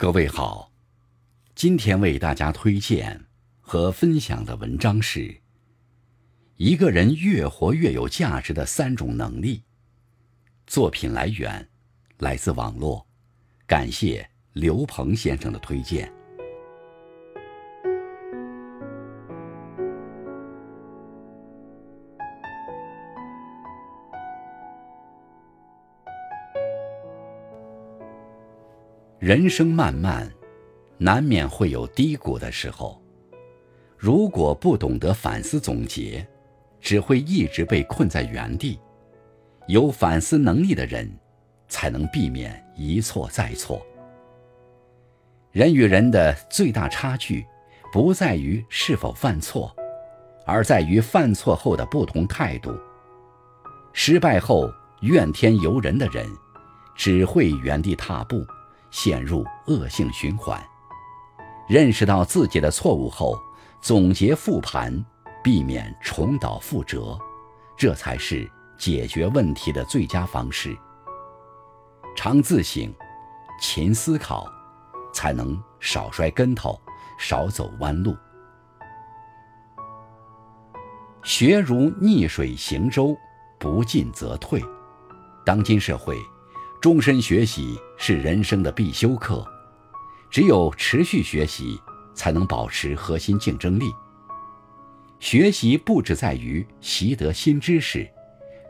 各位好，今天为大家推荐和分享的文章是：一个人越活越有价值的三种能力。作品来源来自网络，感谢刘鹏先生的推荐。人生漫漫，难免会有低谷的时候。如果不懂得反思总结，只会一直被困在原地。有反思能力的人，才能避免一错再错。人与人的最大差距，不在于是否犯错，而在于犯错后的不同态度。失败后怨天尤人的人，只会原地踏步。陷入恶性循环。认识到自己的错误后，总结复盘，避免重蹈覆辙，这才是解决问题的最佳方式。常自省，勤思考，才能少摔跟头，少走弯路。学如逆水行舟，不进则退。当今社会。终身学习是人生的必修课，只有持续学习，才能保持核心竞争力。学习不只在于习得新知识，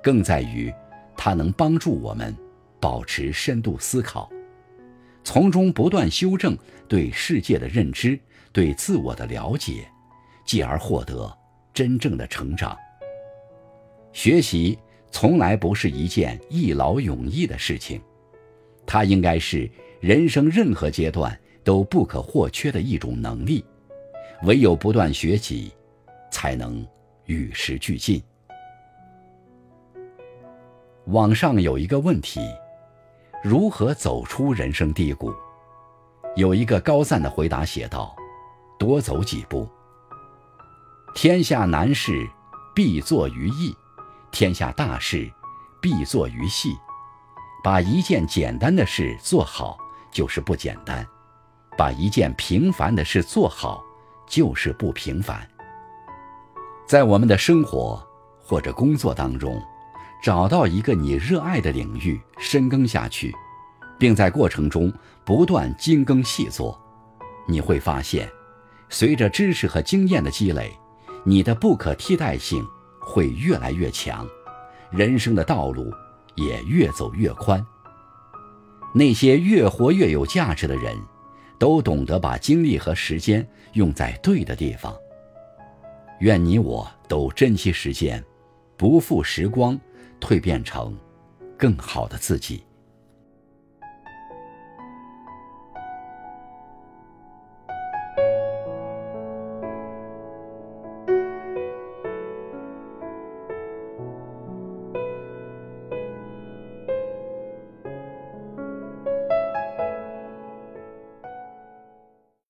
更在于它能帮助我们保持深度思考，从中不断修正对世界的认知、对自我的了解，继而获得真正的成长。学习。从来不是一件一劳永逸的事情，它应该是人生任何阶段都不可或缺的一种能力。唯有不断学习，才能与时俱进。网上有一个问题：如何走出人生低谷？有一个高赞的回答写道：“多走几步。天下难事，必作于易。”天下大事，必作于细。把一件简单的事做好，就是不简单；把一件平凡的事做好，就是不平凡。在我们的生活或者工作当中，找到一个你热爱的领域，深耕下去，并在过程中不断精耕细作，你会发现，随着知识和经验的积累，你的不可替代性。会越来越强，人生的道路也越走越宽。那些越活越有价值的人，都懂得把精力和时间用在对的地方。愿你我都珍惜时间，不负时光，蜕变成更好的自己。